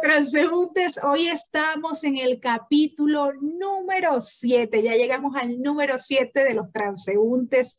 transeúntes, hoy estamos en el capítulo número 7, ya llegamos al número 7 de los transeúntes.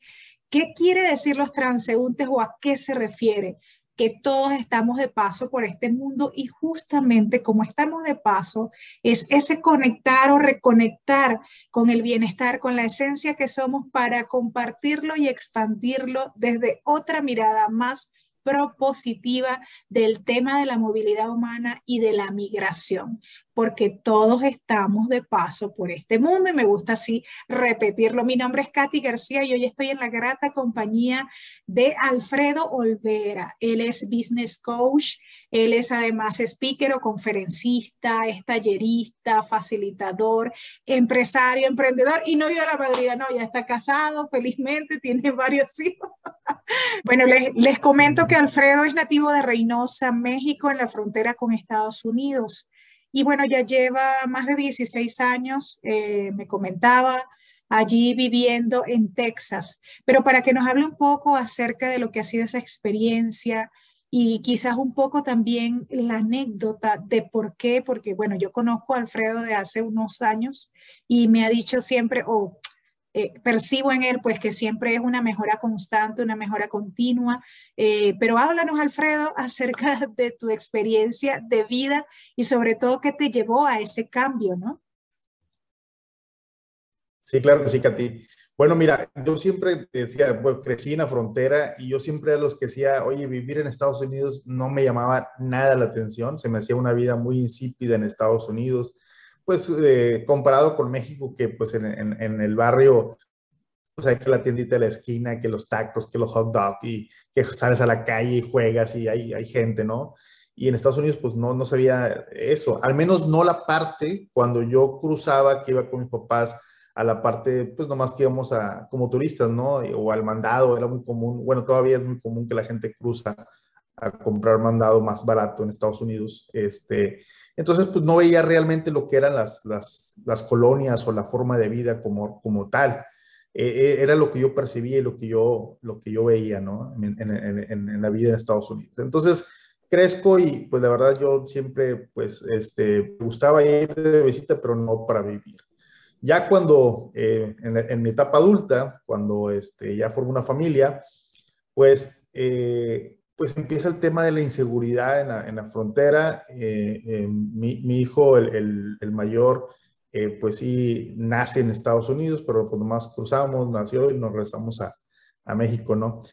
¿Qué quiere decir los transeúntes o a qué se refiere? que todos estamos de paso por este mundo y justamente como estamos de paso es ese conectar o reconectar con el bienestar, con la esencia que somos para compartirlo y expandirlo desde otra mirada más propositiva del tema de la movilidad humana y de la migración, porque todos estamos de paso por este mundo y me gusta así repetirlo. Mi nombre es Katy García y hoy estoy en la grata compañía de Alfredo Olvera. Él es business coach, él es además speaker o conferencista, es tallerista, facilitador, empresario, emprendedor y novio de la madrina. No, ya está casado, felizmente, tiene varios hijos. bueno, les, les comento que Alfredo es nativo de Reynosa, México, en la frontera con Estados Unidos. Y bueno, ya lleva más de 16 años, eh, me comentaba, allí viviendo en Texas. Pero para que nos hable un poco acerca de lo que ha sido esa experiencia y quizás un poco también la anécdota de por qué, porque bueno, yo conozco a Alfredo de hace unos años y me ha dicho siempre, o eh, percibo en él pues que siempre es una mejora constante, una mejora continua. Eh, pero háblanos, Alfredo, acerca de tu experiencia de vida y sobre todo qué te llevó a ese cambio, ¿no? Sí, claro que sí, Katy. Bueno, mira, yo siempre decía, pues crecí en la frontera y yo siempre a los que decía, oye, vivir en Estados Unidos no me llamaba nada la atención, se me hacía una vida muy insípida en Estados Unidos, pues eh, comparado con México, que pues en, en, el barrio, pues hay que la tiendita de la esquina, que los tacos, que los hot dogs, y que sales a la calle y juegas y hay, hay gente, ¿no? Y en Estados Unidos, pues no, no sabía eso, al menos no la parte cuando yo cruzaba, que iba con mis papás a la parte, pues nomás que íbamos a, como turistas, ¿no? O al mandado, era muy común, bueno, todavía es muy común que la gente cruza a comprar mandado más barato en Estados Unidos, este, entonces, pues no veía realmente lo que eran las, las, las colonias o la forma de vida como, como tal. Eh, eh, era lo que yo percibía y lo que yo, lo que yo veía, ¿no? En, en, en, la vida en Estados Unidos. Entonces, crezco y pues la verdad yo siempre, pues, este, gustaba ir de visita, pero no para vivir. Ya cuando, eh, en, mi etapa adulta, cuando este, ya formé una familia, pues pues empieza el tema de la inseguridad en la, en la frontera. Eh, eh, mi, mi, hijo, el, el, mayor, eh, pues sí, nace en Estados Unidos, pero cuando más cruzamos, nació y nos regresamos a, a México, ¿no?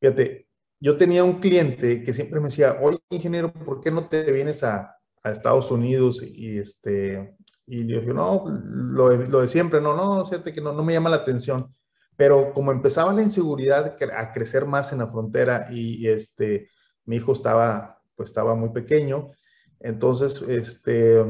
fíjate, yo tenía un cliente que siempre me decía, oye, ingeniero, ¿por qué no te vienes a, a Estados Unidos? Y, este, y yo dije, no, lo de, lo de siempre, no, no, fíjate que no, no me llama la atención. Pero como empezaba la inseguridad a crecer más en la frontera y, este, mi hijo estaba, pues estaba muy pequeño, entonces, este,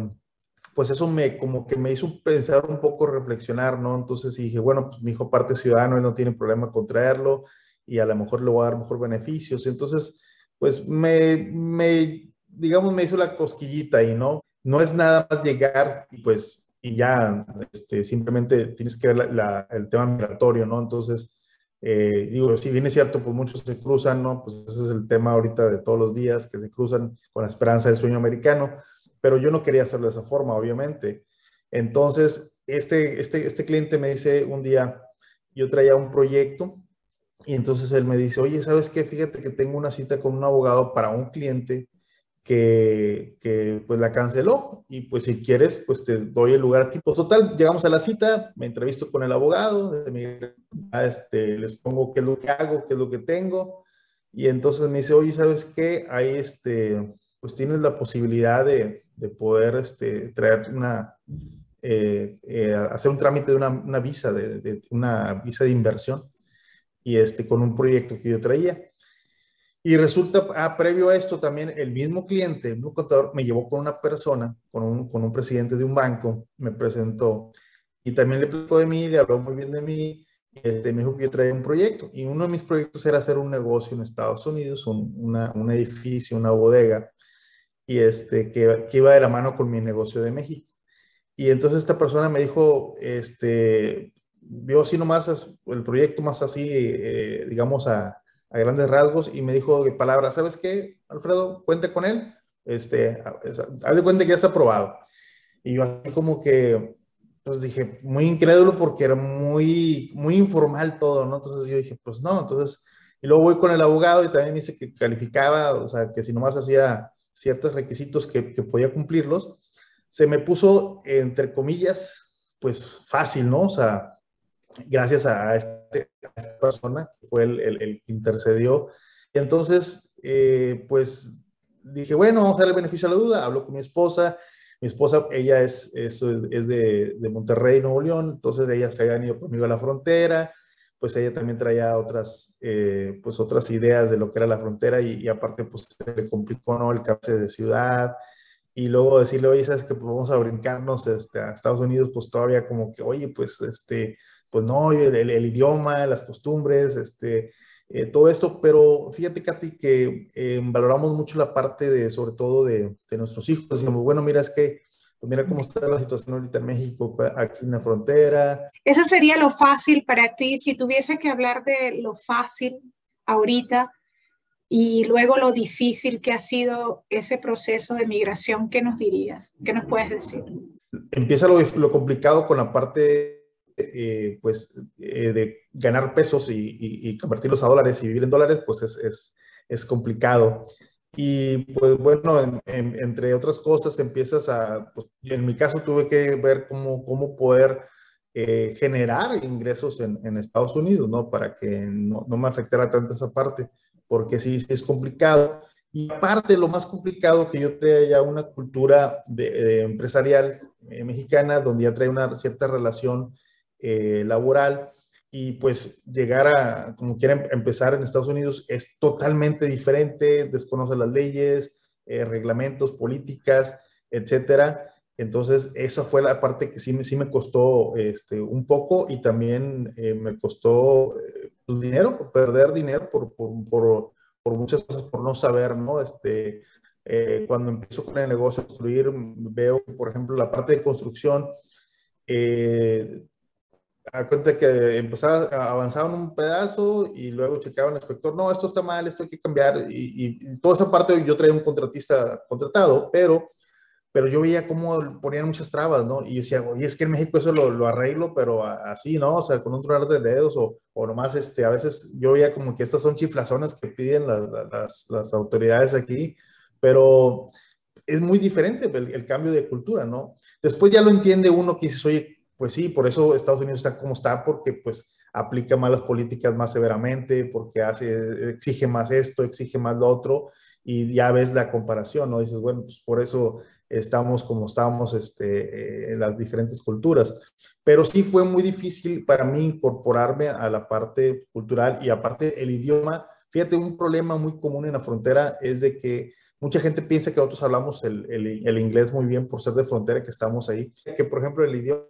pues eso me, como que me hizo pensar un poco, reflexionar, ¿no? Entonces dije, bueno, pues mi hijo parte ciudadano, él no tiene problema con traerlo y a lo mejor le voy a dar mejor beneficios. Entonces, pues me, me, digamos, me hizo la cosquillita y ¿no? No es nada más llegar y pues y ya este, simplemente tienes que ver el tema migratorio, ¿no? Entonces, eh, digo, si bien es cierto, pues muchos se cruzan, ¿no? Pues ese es el tema ahorita de todos los días, que se cruzan con la esperanza del sueño americano, pero yo no quería hacerlo de esa forma, obviamente. Entonces, este, este, este cliente me dice un día, yo traía un proyecto y entonces él me dice, oye, ¿sabes qué? Fíjate que tengo una cita con un abogado para un cliente que, que, pues la canceló. Y pues si quieres pues te doy el lugar tipo total. Llegamos a la cita me entrevisto con el abogado este, les pongo qué es lo que hago qué es lo que tengo. Y entonces me dice oye sabes qué ahí este pues tienes la posibilidad de, de poder este, traer una eh, eh, hacer un trámite de una, una visa de, de, una visa de inversión. Y este con un proyecto que yo traía y resulta, ah, previo a esto también, el mismo cliente, el mismo contador, me llevó con una persona, con un, con un presidente de un banco, me presentó y también le explicó de mí, le habló muy bien de mí, este, me dijo que yo traía un proyecto. Y uno de mis proyectos era hacer un negocio en Estados Unidos, un, una, un edificio, una bodega, y este, que, que, iba de la mano con mi negocio de México. Y entonces esta persona me dijo, este, vio así nomás el proyecto más así, eh, digamos, a a grandes rasgos y me dijo de palabras, ¿sabes qué, Alfredo? Cuente con él este, haz de cuenta que ya está aprobado. Y yo así como que, pues dije, muy incrédulo porque era muy, muy informal todo, ¿no? Entonces yo dije, pues no, entonces, y luego voy con el abogado y también me dice que calificaba, o sea, que si nomás hacía ciertos requisitos que, que podía cumplirlos, se me puso, entre comillas, pues fácil, ¿no? O sea, gracias a, este, a esta persona, que fue el, el, que intercedió. Y entonces, eh, pues dije, bueno, vamos a darle beneficio a la duda. Hablo con mi esposa. Mi esposa, ella es, es, es de, de, Monterrey, Nuevo León, entonces ella se había ido conmigo a la frontera, pues ella también traía otras, eh, pues otras ideas de lo que era la frontera y, aparte pues se le complicó ¿no? el cambio de ciudad y luego decirle, oye, sabes que pues, vamos a brincarnos este, a Estados Unidos, pues todavía como que, oye, pues este, pues no, el, el, idioma, las costumbres, este, eh, todo esto, pero fíjate, Katy, que eh, valoramos mucho la parte de, sobre todo, de, de, nuestros hijos. Decimos, bueno, mira, es que, pues mira cómo está la situación ahorita en México, pues, aquí en la frontera. Eso sería lo fácil para ti, si tuviese que hablar de lo fácil ahorita y luego lo difícil que ha sido ese proceso de migración, ¿qué nos dirías? ¿Qué nos puedes decir? Empieza lo, lo complicado con la parte eh, pues, eh, de ganar pesos y, convertirlos a dólares y vivir en dólares, pues es, es, es complicado. Y pues bueno, entre otras cosas, empiezas a, pues, en mi caso tuve que ver cómo, cómo poder eh, generar ingresos en, Estados Unidos, ¿no? Para que no, no, me afectara tanto esa parte, porque sí, sí es complicado. Y aparte, lo más complicado que yo traía ya una cultura empresarial mexicana, donde ya trae una cierta relación eh, laboral y pues llegar a, como quieren empezar en Estados Unidos, es totalmente diferente, desconoce las leyes, eh, reglamentos, políticas, etcétera. Entonces, esa fue la parte que sí me, sí me costó este, un poco y también eh, me costó pues, dinero, perder dinero por, por, por, por, muchas cosas, por no saber, ¿no? Este, cuando empiezo con el negocio a construir, veo, por ejemplo, la parte de construcción, eh, a cuenta que empezaba, avanzaba un pedazo y luego checaba el inspector, no, esto está mal, esto hay que cambiar. Y, toda esa parte yo traía un contratista contratado, pero, pero yo veía cómo ponían muchas trabas, ¿no? Y yo decía, oye, es que en México eso lo, lo arreglo, pero así, ¿no? O sea, con un tronar de dedos o, o nomás, este, a veces yo veía como que estas son chiflazones que piden las, las, las autoridades aquí, pero es muy diferente el, el, cambio de cultura, ¿no? Después ya lo entiende uno que dice, oye, pues sí, por eso Estados Unidos está como está, porque pues aplica más las políticas más severamente, porque hace, exige más esto, exige más lo otro, y ya ves la comparación, ¿no? Dices, bueno, pues por eso estamos como estamos este, eh, en las diferentes culturas. Pero sí fue muy difícil para mí incorporarme a la parte cultural y aparte el idioma. Fíjate, un problema muy común en la frontera es de que mucha gente piensa que nosotros hablamos el, el, el inglés muy bien por ser de frontera, que estamos ahí. Que, por ejemplo, el idioma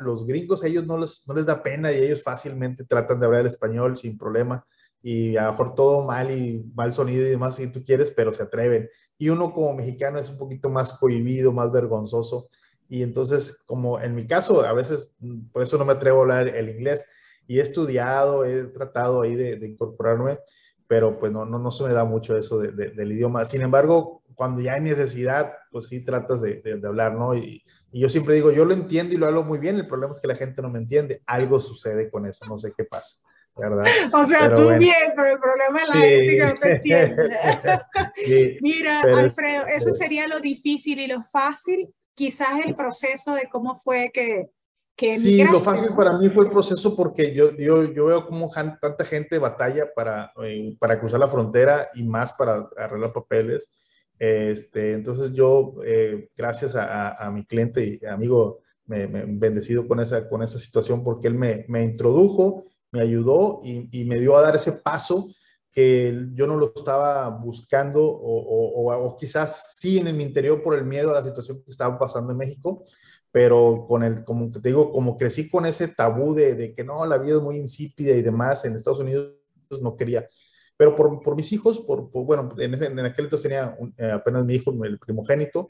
los gringos a ellos no les, no les da pena y ellos fácilmente tratan de hablar el español sin problema y a lo mejor todo mal y mal sonido y demás si tú quieres, pero se atreven. Y uno como mexicano es un poquito más cohibido, más vergonzoso. Y entonces, como en mi caso, a veces por eso no me atrevo a hablar el inglés y he estudiado, he tratado ahí de, incorporarme, pero pues no, no, no se me da mucho eso del idioma. Sin embargo, cuando ya hay necesidad, pues sí tratas de, de hablar, ¿no? Y, y yo siempre digo, yo lo entiendo y lo hablo muy bien, el problema es que la gente no me entiende. Algo sucede con eso, no sé qué pasa. ¿verdad? O sea, tú bien, pero el problema es la gente que no te entiende. Mira, Alfredo, eso sería lo difícil y lo fácil, quizás el proceso de cómo fue que... que sí, lo fácil para mí fue el proceso porque yo, yo, yo veo cómo tanta gente batalla para, eh, para cruzar la frontera y más para arreglar papeles. Este, entonces yo, eh, gracias a, mi cliente y amigo, me, me, bendecido con esa, con esa situación porque él me, me introdujo, me ayudó y, y, me dio a dar ese paso que yo no lo estaba buscando o, o, o, quizás sí en mi interior por el miedo a la situación que estaba pasando en México, pero con el, como te digo, como crecí con ese tabú de, de que no, la vida es muy insípida y demás en Estados Unidos, no quería. Pero por, por mis hijos, por, bueno, en, en, aquel entonces tenía eh, apenas mi hijo, el primogénito,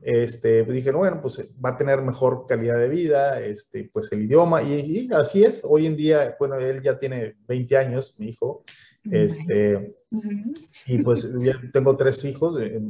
este, dije, bueno, pues va a tener mejor calidad de vida, este, pues el idioma, y, así es. Hoy en día, bueno, él ya tiene 20 años, mi hijo, este, y pues ya tengo tres hijos, eh,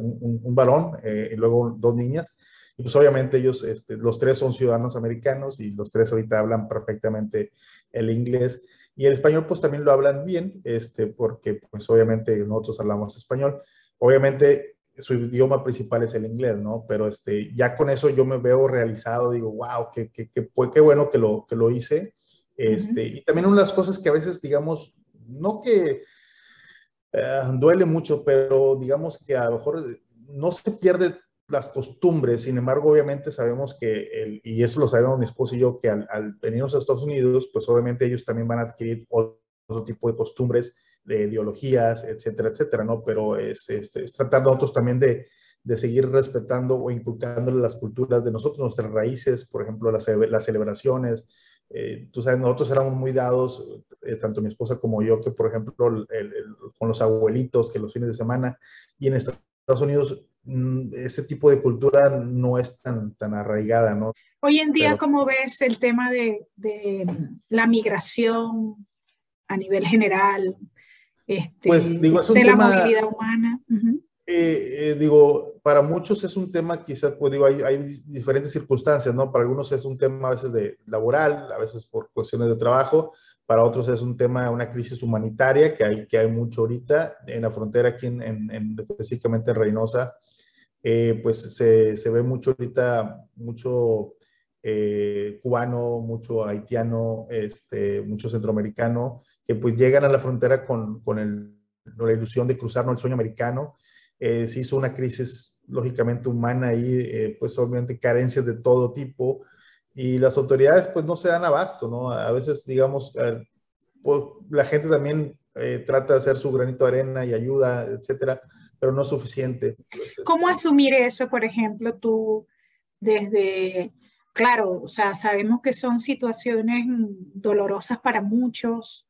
un, varón y luego dos niñas. Pues obviamente ellos, este, los tres son ciudadanos americanos y los tres ahorita hablan perfectamente el inglés. Y el español pues también lo hablan bien, este, porque pues obviamente nosotros hablamos español. Obviamente su idioma principal es el inglés, ¿no? Pero este, ya con eso yo me veo realizado, digo, wow, qué, qué, qué, qué bueno que lo, que lo hice. Este, Y también una de las cosas que a veces, digamos, no que eh, duele mucho, pero digamos que a lo mejor no se pierde las costumbres, sin embargo, obviamente sabemos que, el, y eso lo sabemos mi esposo y yo, que al, al, venirnos a Estados Unidos, pues obviamente ellos también van a adquirir otro tipo de costumbres, de ideologías, etcétera, etcétera, ¿no? Pero es, es, es tratar nosotros también de, de, seguir respetando o inculcándole las culturas de nosotros, nuestras raíces, por ejemplo, las, las celebraciones. Eh, tú sabes, nosotros éramos muy dados, eh, tanto mi esposa como yo, que por ejemplo, con los abuelitos, que los fines de semana, y en Estados Unidos ese tipo de cultura no es tan, tan arraigada, ¿no? Hoy en día, ¿cómo ves el tema de, de, la migración a nivel general? Este, pues digo, es un de tema, la movilidad humana. Uh -huh. eh, eh, digo, para muchos es un tema, quizás, pues digo, hay, hay, diferentes circunstancias, ¿no? Para algunos es un tema a veces de laboral, a veces por cuestiones de trabajo, para otros es un tema, una crisis humanitaria que hay, que hay mucho ahorita en la frontera aquí, en, en, en específicamente en Reynosa, eh, pues se, se, ve mucho ahorita, mucho eh, cubano, mucho haitiano, este, mucho centroamericano, que pues llegan a la frontera con, con el, la ilusión de cruzar el sueño americano. Eh, se hizo una crisis lógicamente humana eh, pues obviamente carencias de todo tipo, y las autoridades pues no se dan abasto, ¿no? A veces, digamos, pues, la gente también trata de hacer su granito de arena y ayuda, etcétera, pero no suficiente. ¿Cómo asumir eso, por ejemplo, tú desde, claro, o sea, sabemos que son situaciones dolorosas para muchos.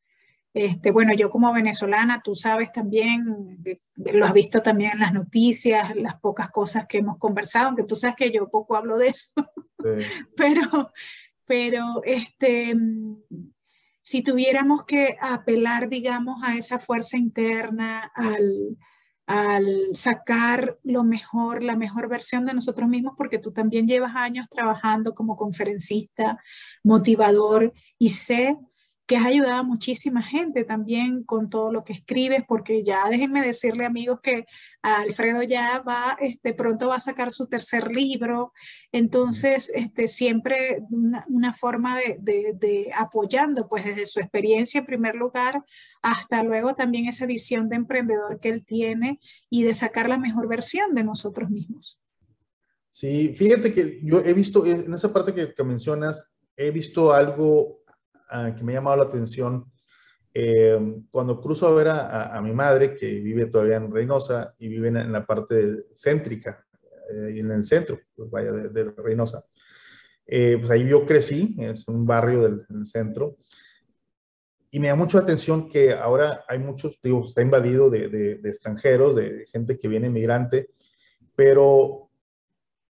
Este, bueno, yo como venezolana, tú sabes también, lo has visto también en las noticias, las pocas cosas que hemos conversado, aunque tú sabes que yo poco hablo de eso, sí. pero, pero este, si tuviéramos que apelar, digamos, a esa fuerza interna, al, al sacar lo mejor, la mejor versión de nosotros mismos, porque tú también llevas años trabajando como conferencista, motivador, y sé que has ayudado a muchísima gente también con todo lo que escribes, porque ya déjenme decirle amigos que Alfredo ya va, este, pronto va a sacar su tercer libro, entonces este, siempre una, forma de, de, apoyando, pues desde su experiencia en primer lugar, hasta luego también esa visión de emprendedor que él tiene y de sacar la mejor versión de nosotros mismos. Sí, fíjate que yo he visto, en esa parte que mencionas, he visto algo que me ha llamado la atención. Eh, cuando cruzo a ver a, a, a, mi madre, que vive todavía en Reynosa y vive en, en la parte céntrica, eh, en el centro, pues vaya, de, de Reynosa. Eh, pues ahí yo crecí, es un barrio del, centro. Y me da mucho atención que ahora hay muchos, digo, está invadido de, de, de extranjeros, de gente que viene migrante, pero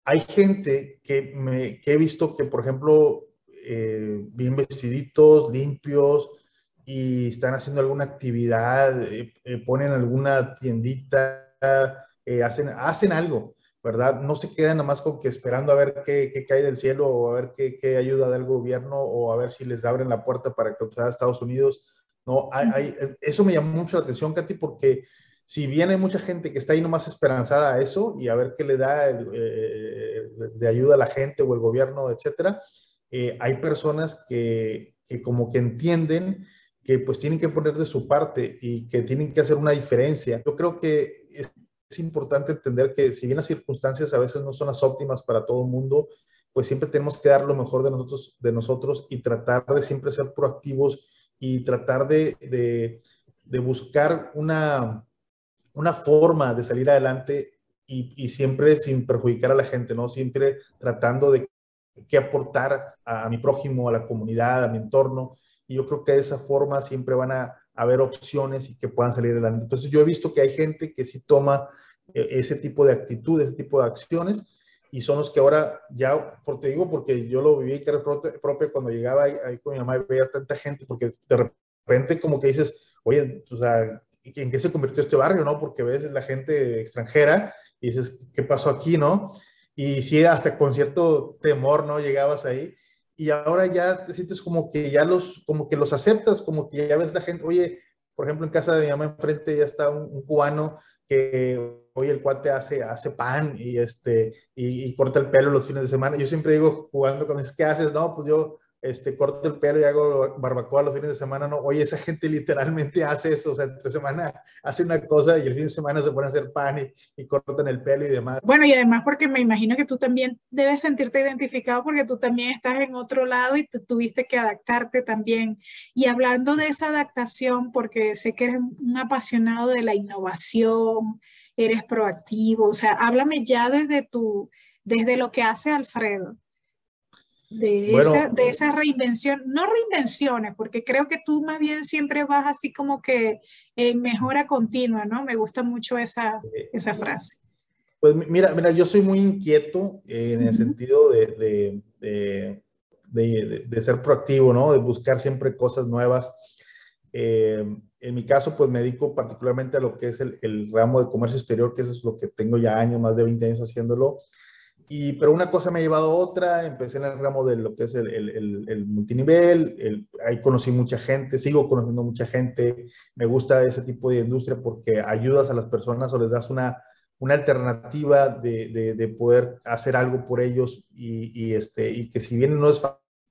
hay gente que, me, que he visto que, por ejemplo, eh, bien vestiditos, limpios, y están haciendo alguna actividad, eh, eh, ponen alguna tiendita, hacen, hacen algo, ¿verdad? No se quedan nada más con que esperando a ver qué, qué cae del cielo o a ver qué, qué, ayuda del gobierno o a ver si les abren la puerta para que a Estados Unidos. No, hay, hay, eso me llamó mucho la atención, Katy, porque si bien hay mucha gente que está ahí nomás esperanzada a eso y a ver qué le da el, eh, de ayuda a la gente o el gobierno, etcétera, eh, hay personas que, que, como que entienden que pues tienen que poner de su parte y que tienen que hacer una diferencia. Yo creo que es, importante entender que si bien las circunstancias a veces no son las óptimas para todo el mundo, pues siempre tenemos que dar lo mejor de nosotros, de nosotros y tratar de siempre ser proactivos y tratar de, de, de buscar una, una forma de salir adelante y, siempre sin perjudicar a la gente, ¿no? Siempre tratando de qué aportar a, a, mi prójimo, a la comunidad, a mi entorno. Y yo creo que de esa forma siempre van a haber opciones y que puedan salir adelante. Entonces yo he visto que hay gente que sí toma eh, ese tipo de actitud, ese tipo de acciones, y son los que ahora ya, te digo, porque yo lo viví que propia cuando llegaba ahí, ahí, con mi mamá y veía tanta gente, porque de repente como que dices, oye, o sea, ¿en qué se convirtió este barrio, no? Porque ves la gente extranjera y dices, ¿qué pasó aquí, no? Y sí, hasta con cierto temor, ¿no? Llegabas ahí y ahora ya te sientes como que ya los, como que los aceptas, como que ya ves la gente, oye, por ejemplo, en casa de mi mamá enfrente ya está un, cubano que hoy el cuate hace, hace pan y, este, y, corta el pelo los fines de semana. Yo siempre digo, jugando con, ¿qué haces? No, pues yo este, corto el pelo y hago barbacoa los fines de semana, no, oye, esa gente literalmente hace eso, o sea, entre semana hace una cosa y el fin de semana se pone a hacer pan y, y, cortan el pelo y demás. Bueno, y además porque me imagino que tú también debes sentirte identificado porque tú también estás en otro lado y te tuviste que adaptarte también. Y hablando de esa adaptación, porque sé que eres un apasionado de la innovación, eres proactivo, o sea, háblame ya desde tu, desde lo que hace Alfredo de, esa, de esa reinvención, no reinvenciones, porque creo que tú más bien siempre vas así como que en mejora continua, ¿no? Me gusta mucho esa, esa frase. Pues mira, mira, yo soy muy inquieto en el sentido de, de, de, de, ser proactivo, ¿no? De buscar siempre cosas nuevas. Eh, en mi caso, pues me dedico particularmente a lo que es el, el, ramo de comercio exterior, que eso es lo que tengo ya años, más de 20 años haciéndolo. Y, pero una cosa me ha llevado a otra, empecé en el ramo de lo que es el, el, el, multinivel, ahí conocí mucha gente, sigo conociendo mucha gente, me gusta ese tipo de industria porque ayudas a las personas o les das una, una alternativa de, de, de poder hacer algo por ellos y, y, este, y que si bien no es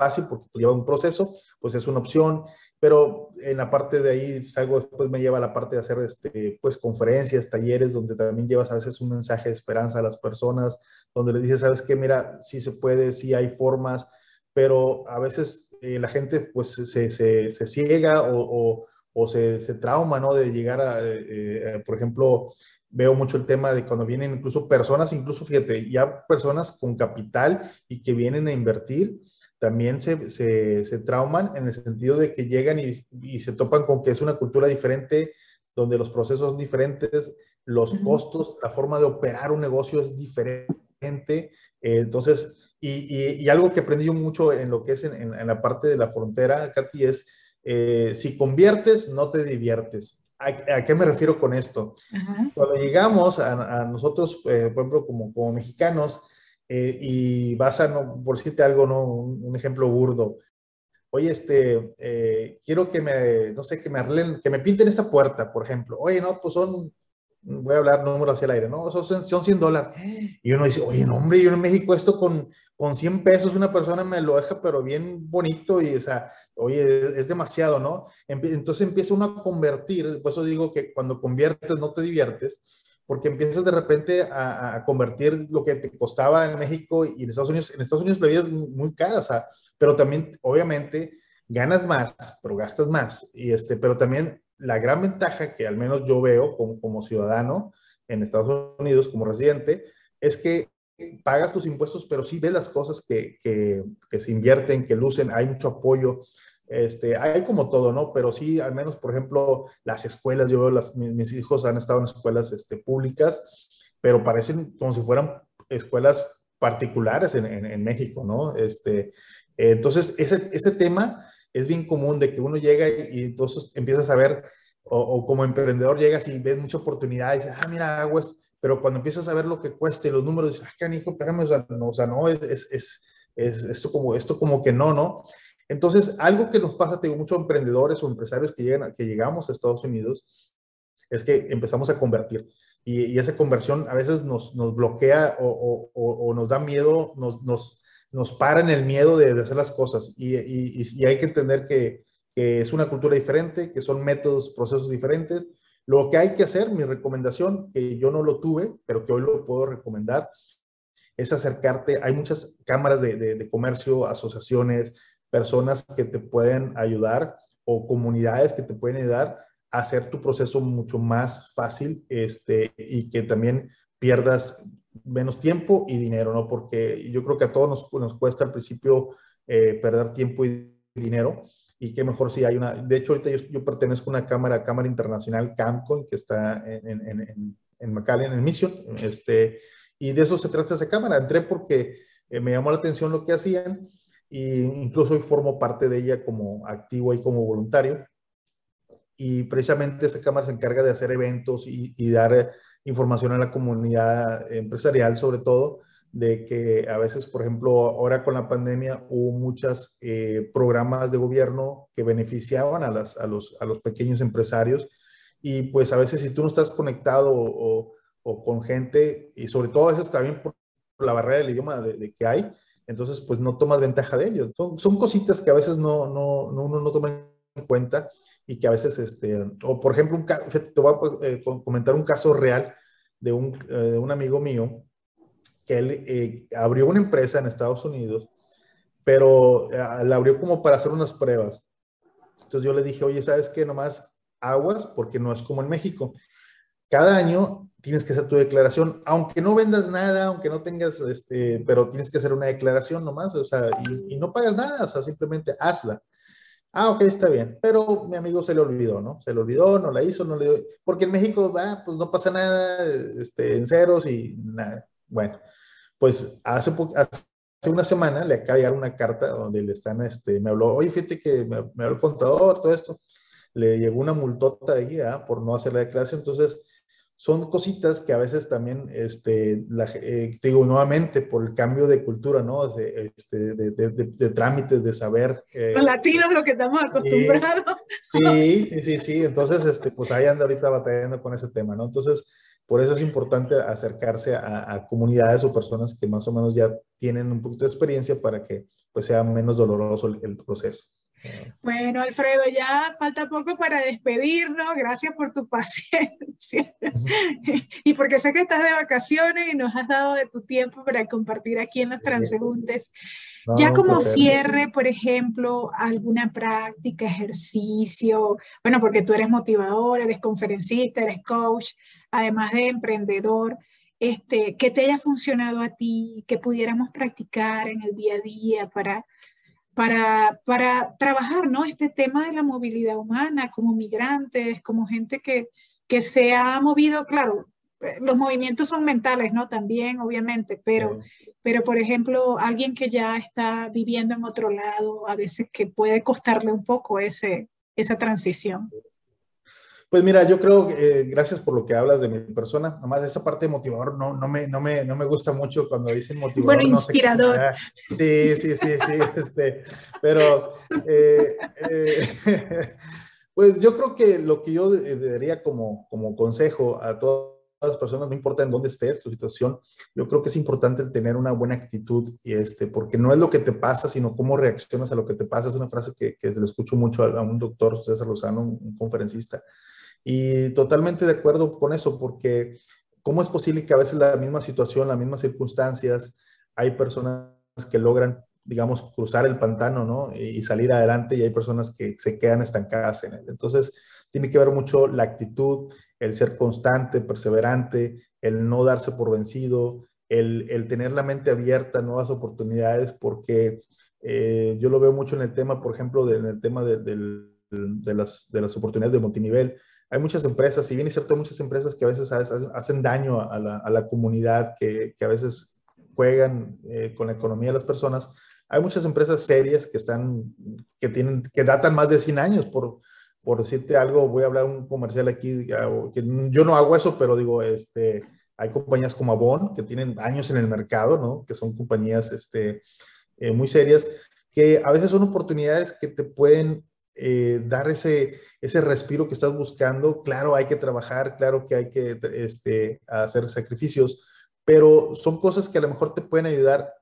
fácil porque lleva un proceso, pues es una opción, pero en la parte de ahí salgo después me lleva a la parte de hacer este, pues conferencias, talleres, donde también llevas a veces un mensaje de esperanza a las personas, donde les dices, sabes qué, mira, sí se puede, sí hay formas, pero a veces eh, la gente pues se, se, se ciega o, o, o se, se, trauma, ¿no? De llegar a, eh, eh, por ejemplo, veo mucho el tema de cuando vienen incluso personas, incluso fíjate, ya personas con capital y que vienen a invertir, también se, se, se, trauman en el sentido de que llegan y, y, se topan con que es una cultura diferente, donde los procesos son diferentes, los costos, la forma de operar un negocio es diferente. Entonces, y, y, algo que aprendí yo mucho en lo que es en, en, la parte de la frontera, Katy, es eh, si conviertes, no te diviertes. ¿A, a qué me refiero con esto? Cuando llegamos a, a nosotros, eh, por ejemplo, como, como mexicanos, eh, y vas a, no, por decirte algo, ¿no? Un, ejemplo burdo. Oye, este, eh, quiero que me, no sé, que me que me pinten esta puerta, por ejemplo. Oye, no, pues son, voy a hablar números hacia el aire, ¿no? Son, son 100 dólares. Y uno dice, oye, no, hombre, yo en México esto con, con 100 pesos una persona me lo deja, pero bien bonito y, o sea, oye, es, demasiado, ¿no? Entonces empieza uno a convertir, por eso digo que cuando conviertes no te diviertes, porque empiezas de repente a, convertir lo que te costaba en México y en Estados Unidos. En Estados Unidos la vida es muy cara, o sea, pero también, obviamente, ganas más, pero gastas más. Y este, pero también la gran ventaja que al menos yo veo como, como ciudadano en Estados Unidos, como residente, es que pagas tus impuestos, pero sí ves las cosas que, que, que se invierten, que lucen, hay mucho apoyo. Este, hay como todo, ¿no? Pero sí, al menos, por ejemplo, las escuelas, yo veo, las, mis, hijos han estado en escuelas este, públicas, pero parecen como si fueran escuelas particulares en, México, ¿no? Este, entonces, ese, tema es bien común de que uno llega y, entonces empiezas a ver, o, como emprendedor llegas y ves mucha oportunidad y dices, ah, mira, hago pero cuando empiezas a ver lo que cuesta y los números, dices, ah, canijo, espérame, o sea, no, o sea, no es, es, esto, como, esto como que no, ¿no? Entonces, algo que nos pasa, tengo muchos emprendedores o empresarios que, llegan, que llegamos a Estados Unidos, es que empezamos a convertir. Y, esa conversión a veces nos, bloquea o, nos da miedo, nos, nos, nos para en el miedo de, hacer las cosas. Y, hay que entender que, es una cultura diferente, que son métodos, procesos diferentes. Lo que hay que hacer, mi recomendación, que yo no lo tuve, pero que hoy lo puedo recomendar, es acercarte. Hay muchas cámaras de comercio, asociaciones, personas que te pueden ayudar o comunidades que te pueden ayudar a hacer tu proceso mucho más fácil este, y que también pierdas menos tiempo y dinero, ¿no? Porque yo creo que a todos nos, nos cuesta al principio eh, perder tiempo y dinero y qué mejor si hay una, de hecho ahorita yo, pertenezco a una cámara, Cámara Internacional CAMCON, que está en, en, en, en McAllen, en Mission, este, y de eso se trata esa cámara. Entré porque eh, me llamó la atención lo que hacían incluso hoy formo parte de ella como activo y como voluntario. y precisamente esta cámara se encarga de hacer eventos y, dar información a la comunidad empresarial sobre todo de que a veces, por ejemplo, ahora con la pandemia hubo muchos eh, programas de gobierno que beneficiaban a, las, a, los, a los pequeños empresarios y pues a veces si tú no estás conectado o, o con gente y sobre todo a veces también por la barrera del idioma de, que hay, entonces pues no tomas ventaja de ello. Son, cositas que a veces no, no, no, uno no toma en cuenta y que a veces, este, o por ejemplo, un, te voy a eh, comentar un caso real de un, eh, de un amigo mío que él eh, abrió una empresa en Estados Unidos, pero la abrió como para hacer unas pruebas. Entonces yo le dije, oye, ¿sabes qué? Nomás aguas, porque no es como en México. Cada año tienes que hacer tu declaración, aunque no vendas nada, aunque no tengas, este, pero tienes que hacer una declaración nomás, o sea, y, no pagas nada, o sea, simplemente hazla. Ah, ok, está bien. Pero mi amigo se le olvidó, ¿no? Se le olvidó, no la hizo, no le dio. Porque en México, ah, pues no pasa nada, este, en ceros y nada. Bueno, pues hace, hace una semana le acaba de llegar una carta donde le están, este, me habló, oye, fíjate que me, habló el contador, todo esto. Le llegó una multota ahí ¿ah? por no hacer la declaración. Entonces, son cositas que a veces también, este, la, eh, te digo nuevamente, por el cambio de cultura, ¿no? De, este, de, de, de trámites, de saber. Eh, Los latinos lo que estamos acostumbrados. Sí, sí, sí, sí. Entonces, este, pues ahí anda ahorita batallando con ese tema, ¿no? Entonces, por eso es importante acercarse a, comunidades o personas que más o menos ya tienen un poquito de experiencia para que pues, sea menos doloroso el, proceso. Bueno, Alfredo, ya falta poco para despedirnos. Gracias por tu paciencia. Y porque sé que estás de vacaciones y nos has dado de tu tiempo para compartir aquí en los transeúntes. ya como cierre, por ejemplo, alguna práctica, ejercicio, bueno, porque tú eres motivador, eres conferencista, eres coach además de emprendedor, este, que te haya funcionado a ti, que pudiéramos practicar en el día a día para, para, para trabajar ¿no? este tema de la movilidad humana como migrantes, como gente que, que se ha movido, claro, los movimientos son mentales, ¿no? También, obviamente, pero, pero por ejemplo, alguien que ya está viviendo en otro lado, a veces que puede costarle un poco ese, esa transición. Pues mira, yo creo que eh, gracias por lo que hablas de mi persona. Además, esa parte de motivador no, no, me, no, me, no me gusta mucho cuando dicen motivador. Bueno, inspirador. sí, sí, sí, sí. este, pero, eh, eh, pues yo creo que lo que yo daría como, como consejo a todas las personas, no importa en dónde estés, tu situación, yo creo que es importante el tener una buena actitud, y este, porque no es lo que te pasa, sino cómo reaccionas a lo que te pasa. Es una frase que, que se le escucho mucho a, a un doctor, César Lozano, un conferencista y totalmente de acuerdo con eso, porque ¿cómo es posible que a veces la misma situación, las mismas circunstancias, hay personas que logran, digamos, cruzar el pantano, ¿no? Y salir adelante y hay personas que se quedan estancadas en él. Entonces, tiene que ver mucho la actitud, el ser constante, perseverante, el no darse por vencido, el, el tener la mente abierta a nuevas oportunidades, porque eh, yo lo veo mucho en el tema, por ejemplo, en el tema de, de, las, de las oportunidades de multinivel hay muchas empresas, si bien es cierto, muchas empresas que a veces hacen daño a la, comunidad, que, a veces juegan eh, con la economía de las personas, hay muchas empresas serias que están, que tienen, que datan más de 100 años, por, por decirte algo, voy a hablar un comercial aquí, que yo no hago eso, pero digo, este, hay compañías como Avon, que tienen años en el mercado, ¿no? Que son compañías, este, eh, muy serias, que a veces son oportunidades que te pueden eh, dar ese, ese respiro que estás buscando. Claro, hay que trabajar, claro que hay que este, hacer sacrificios, pero son cosas que a lo mejor te pueden ayudar.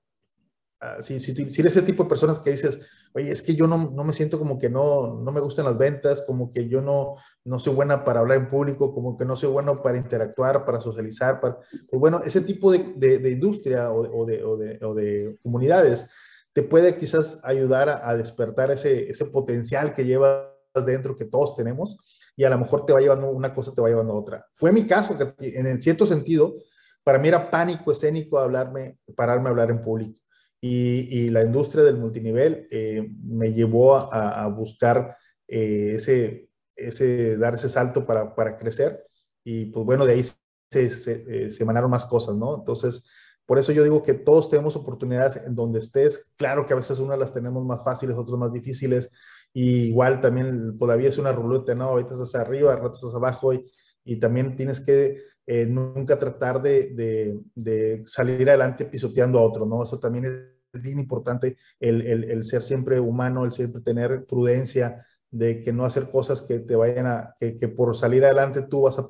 si, si, eres ese tipo de personas que dices, oye, es que yo no, no, me siento como que no, no me gustan las ventas, como que yo no, no soy buena para hablar en público, como que no soy bueno para interactuar, para socializar, para, pues bueno, ese tipo de, de, industria o, de, o, o de comunidades te puede quizás ayudar a, despertar ese, ese potencial que llevas dentro, que todos tenemos, y a lo mejor te va llevando una cosa, te va llevando a otra. Fue mi caso, que en cierto sentido, para mí era pánico escénico hablarme, pararme a hablar en público. Y, y la industria del multinivel eh, me llevó a, a buscar eh, ese, ese, dar ese salto para, para, crecer. Y pues bueno, de ahí se, se, eh, se emanaron más cosas, ¿no? Entonces, Por eso yo digo que todos tenemos oportunidades en donde estés. Claro que a veces unas las tenemos más fáciles, otras más difíciles. Y igual también todavía es una ruleta, ¿no? Ahorita estás arriba, ahorita estás abajo y, y también tienes que eh, nunca tratar de, de, de, salir adelante pisoteando a otro, ¿no? Eso también es bien importante, el, el, el, ser siempre humano, el siempre tener prudencia, de que no hacer cosas que te vayan a, que, que por salir adelante tú vas a,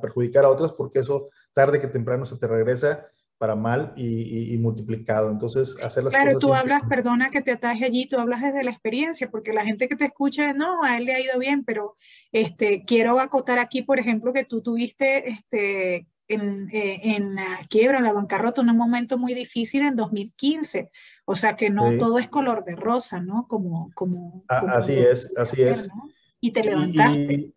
perjudicar a otras, porque eso tarde que temprano se te regresa para mal y, y, multiplicado. Entonces, hacer las claro, cosas. Claro, tú hablas, perdona que te ataje allí, tú hablas desde la experiencia, porque la gente que te escucha, no, a él le ha ido bien, pero este, quiero acotar aquí, por ejemplo, que tú tuviste este, en, eh, en la quiebra, en la bancarrota, en un momento muy difícil en 2015. O sea que no sí. todo es color de rosa, ¿no? Como, como, ah, como así es, así es. ¿no? Y te levantaste. Y,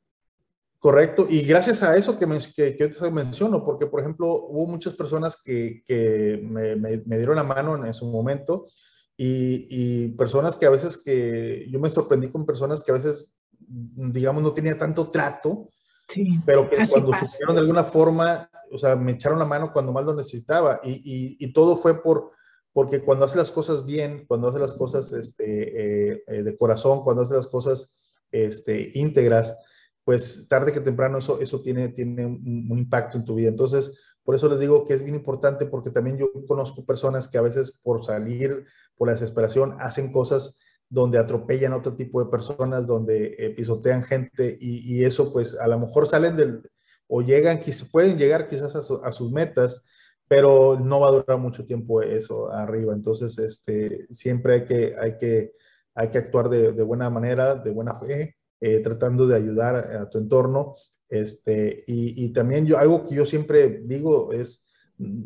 correcto, y gracias a eso que, que, que te menciono, porque por ejemplo hubo muchas personas que, que me, me, me, dieron la mano en, en su momento y, y, personas que a veces que yo me sorprendí con personas que a veces, digamos, no tenía tanto trato, sí, pero que cuando pasa. supieron de alguna forma, o sea, me echaron la mano cuando más lo necesitaba y, y, y todo fue por porque cuando hace las cosas bien, cuando hace las cosas este, eh, eh, de corazón, cuando hace las cosas este, íntegras, pues tarde que temprano eso, eso tiene, tiene un, impacto en tu vida. Entonces, por eso les digo que es bien importante, porque también yo conozco personas que a veces por salir, por la desesperación, hacen cosas donde atropellan a otro tipo de personas, donde eh, pisotean gente y, eso pues a lo mejor salen del, o llegan, pueden llegar quizás a, su, a sus metas, pero no va a durar mucho tiempo eso arriba. Entonces, este, siempre hay que, hay que, hay que actuar de buena manera, de buena fe, eh, tratando de ayudar a tu entorno. Este, y, y, también yo, algo que yo siempre digo es,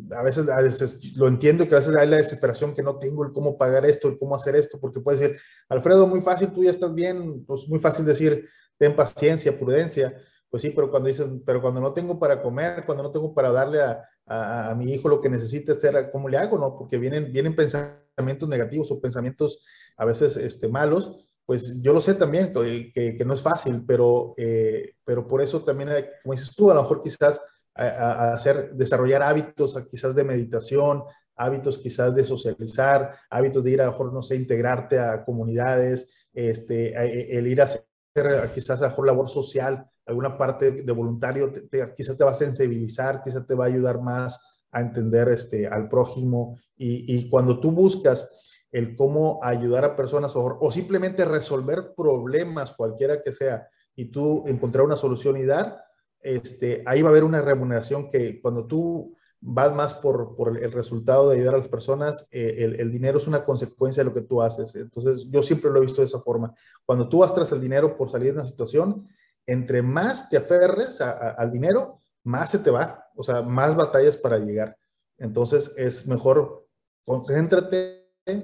a veces, a veces lo entiendo que a veces hay la desesperación que no tengo el cómo pagar esto, el cómo hacer esto, porque puede decir, Alfredo, muy fácil, tú ya estás bien, pues muy fácil decir, ten paciencia, prudencia, pues sí, pero cuando dices, pero cuando no tengo para comer, cuando no tengo para darle a, a, a, mi hijo lo que necesita hacer, ¿cómo le hago? ¿no? Porque vienen, vienen pensamientos negativos o pensamientos a veces este, malos, pues yo lo sé también, que, que, que no es fácil, pero, eh, pero por eso también, hay, como dices tú, a lo mejor quizás a, a hacer, desarrollar hábitos quizás de meditación, hábitos quizás de socializar, hábitos de ir a, lo mejor, no sé, integrarte a comunidades, este, el ir a hacer quizás a mejor labor social, alguna parte de voluntario, te, te, quizás te va a sensibilizar, quizás te va a ayudar más a entender este, al prójimo. Y, y cuando tú buscas el cómo ayudar a personas o, simplemente resolver problemas, cualquiera que sea, y tú encontrar una solución y dar, este, ahí va a haber una remuneración que cuando tú vas más por, por el resultado de ayudar a las personas, eh, el, dinero es una consecuencia de lo que tú haces. Entonces, yo siempre lo he visto de esa forma. Cuando tú vas tras el dinero por salir de una situación, entre más te aferres al dinero, más se te va, o sea, más batallas para llegar. Entonces, es mejor concéntrate,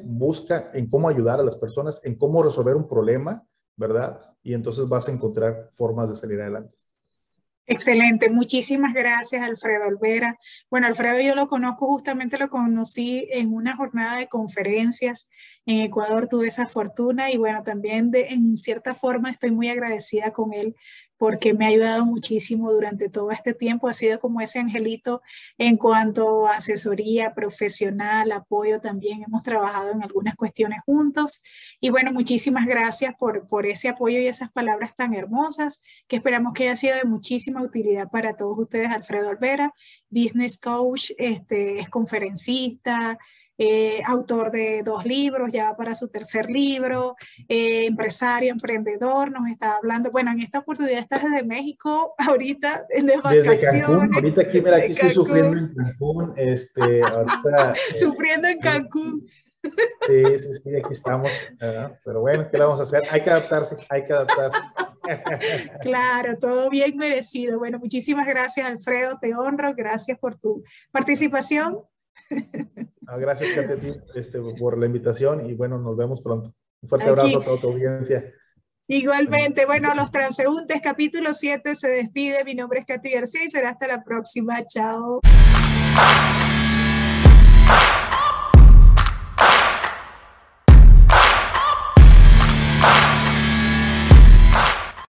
busca en cómo ayudar a las personas, en cómo resolver un problema, ¿verdad? Y entonces vas a encontrar formas de salir adelante. Excelente, muchísimas gracias Alfredo Olvera. Bueno, Alfredo yo lo conozco, justamente lo conocí en una jornada de conferencias en Ecuador, tuve esa fortuna y bueno, también de, en cierta forma estoy muy agradecida con él porque me ha ayudado muchísimo durante todo este tiempo. Ha sido como ese angelito en cuanto a asesoría profesional, apoyo también. Hemos trabajado en algunas cuestiones juntos. Y bueno, muchísimas gracias por, por ese apoyo y esas palabras tan hermosas que esperamos que haya sido de muchísima utilidad para todos ustedes. Alfredo Olvera, business coach, este, es conferencista, eh, autor de dos libros, ya para su tercer libro, eh, empresario, emprendedor, nos está hablando, bueno, en esta oportunidad estás desde México, ahorita de vacaciones. Desde Cancún, ahorita aquí, mira, aquí estoy sufriendo en Cancún, este, ahorita, eh, sufriendo en Cancún. Sí, sí, sí, aquí estamos, ¿verdad? pero bueno, ¿qué le vamos a hacer? Hay que adaptarse, hay que adaptarse. Claro, todo bien merecido. Bueno, muchísimas gracias, Alfredo, te honro, gracias por tu participación. No, gracias, Katy, este, por la invitación y bueno, nos vemos pronto. Un fuerte Aquí. abrazo a toda tu audiencia. Igualmente, bueno, los transeúntes, capítulo 7 se despide. Mi nombre es Katy García y será hasta la próxima. Chao.